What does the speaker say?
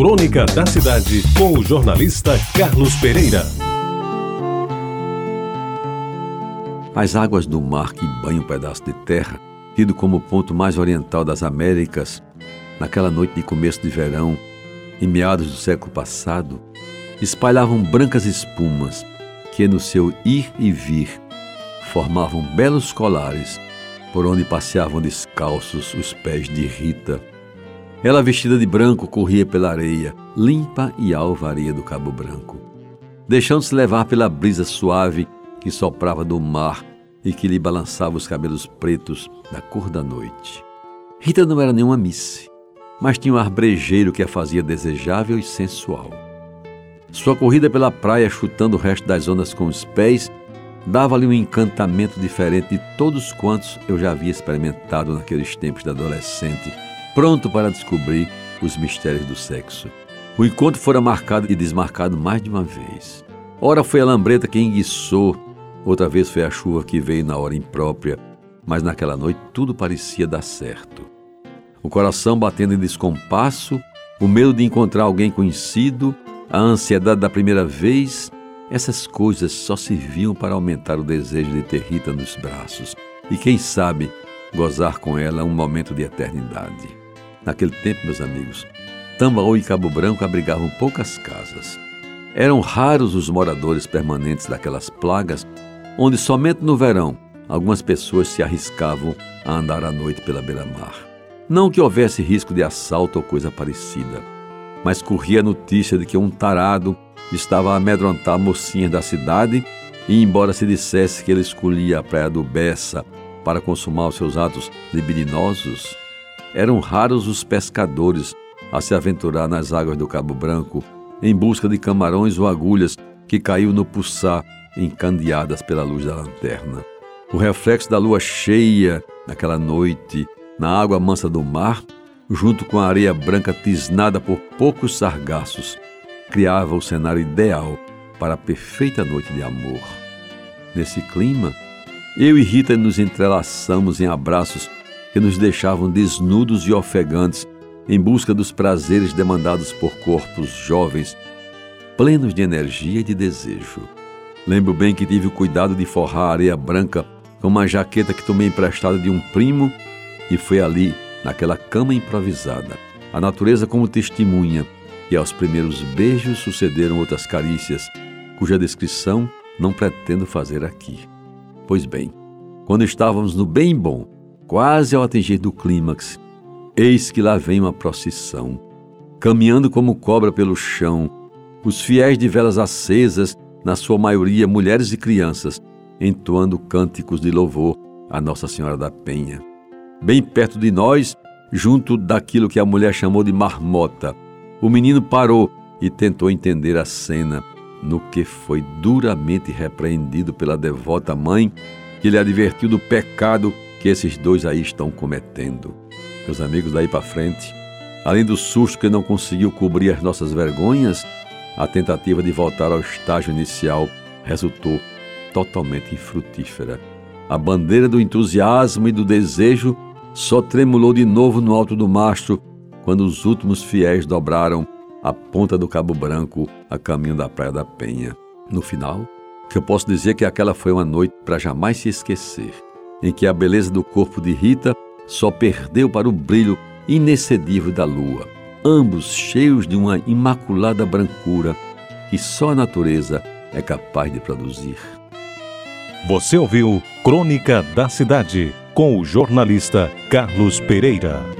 Crônica da Cidade, com o jornalista Carlos Pereira. As águas do mar que banham um pedaço de terra, tido como ponto mais oriental das Américas, naquela noite de começo de verão, em meados do século passado, espalhavam brancas espumas que, no seu ir e vir, formavam belos colares por onde passeavam descalços os pés de Rita. Ela, vestida de branco, corria pela areia, limpa e alva areia do Cabo Branco, deixando-se levar pela brisa suave que soprava do mar e que lhe balançava os cabelos pretos da cor da noite. Rita não era nenhuma misse, mas tinha um ar brejeiro que a fazia desejável e sensual. Sua corrida pela praia, chutando o resto das ondas com os pés, dava-lhe um encantamento diferente de todos quantos eu já havia experimentado naqueles tempos de adolescente, pronto para descobrir os mistérios do sexo. O encontro fora marcado e desmarcado mais de uma vez. Ora foi a lambreta que enguiçou, outra vez foi a chuva que veio na hora imprópria, mas naquela noite tudo parecia dar certo. O coração batendo em descompasso, o medo de encontrar alguém conhecido, a ansiedade da primeira vez essas coisas só serviam para aumentar o desejo de ter Rita nos braços e, quem sabe, gozar com ela um momento de eternidade. Naquele tempo, meus amigos, Tambaú e Cabo Branco abrigavam poucas casas. Eram raros os moradores permanentes daquelas plagas, onde somente no verão algumas pessoas se arriscavam a andar à noite pela beira-mar. Não que houvesse risco de assalto ou coisa parecida, mas corria a notícia de que um tarado estava a amedrontar mocinhas da cidade e, embora se dissesse que ele escolhia a praia do Bessa para consumar os seus atos libidinosos, eram raros os pescadores a se aventurar nas águas do Cabo Branco em busca de camarões ou agulhas que caiu no puçá encandeadas pela luz da lanterna. O reflexo da lua cheia naquela noite, na água mansa do mar, junto com a areia branca tisnada por poucos sargaços, criava o cenário ideal para a perfeita noite de amor. Nesse clima, eu e Rita nos entrelaçamos em abraços que nos deixavam desnudos e ofegantes em busca dos prazeres demandados por corpos jovens, plenos de energia e de desejo. Lembro bem que tive o cuidado de forrar a areia branca com uma jaqueta que tomei emprestada de um primo e foi ali, naquela cama improvisada, a natureza como testemunha e aos primeiros beijos sucederam outras carícias, cuja descrição não pretendo fazer aqui. Pois bem, quando estávamos no bem bom, quase ao atingir do clímax, eis que lá vem uma procissão, caminhando como cobra pelo chão, os fiéis de velas acesas, na sua maioria mulheres e crianças, entoando cânticos de louvor a Nossa Senhora da Penha. Bem perto de nós, junto daquilo que a mulher chamou de marmota, o menino parou e tentou entender a cena, no que foi duramente repreendido pela devota mãe, que lhe advertiu do pecado que esses dois aí estão cometendo. Meus amigos, daí para frente, além do susto que não conseguiu cobrir as nossas vergonhas, a tentativa de voltar ao estágio inicial resultou totalmente infrutífera. A bandeira do entusiasmo e do desejo só tremulou de novo no alto do mastro quando os últimos fiéis dobraram a ponta do Cabo Branco a caminho da Praia da Penha. No final, que eu posso dizer que aquela foi uma noite para jamais se esquecer, em que a beleza do corpo de Rita só perdeu para o brilho inexcedível da lua, ambos cheios de uma imaculada brancura que só a natureza é capaz de produzir. Você ouviu Crônica da Cidade com o jornalista Carlos Pereira.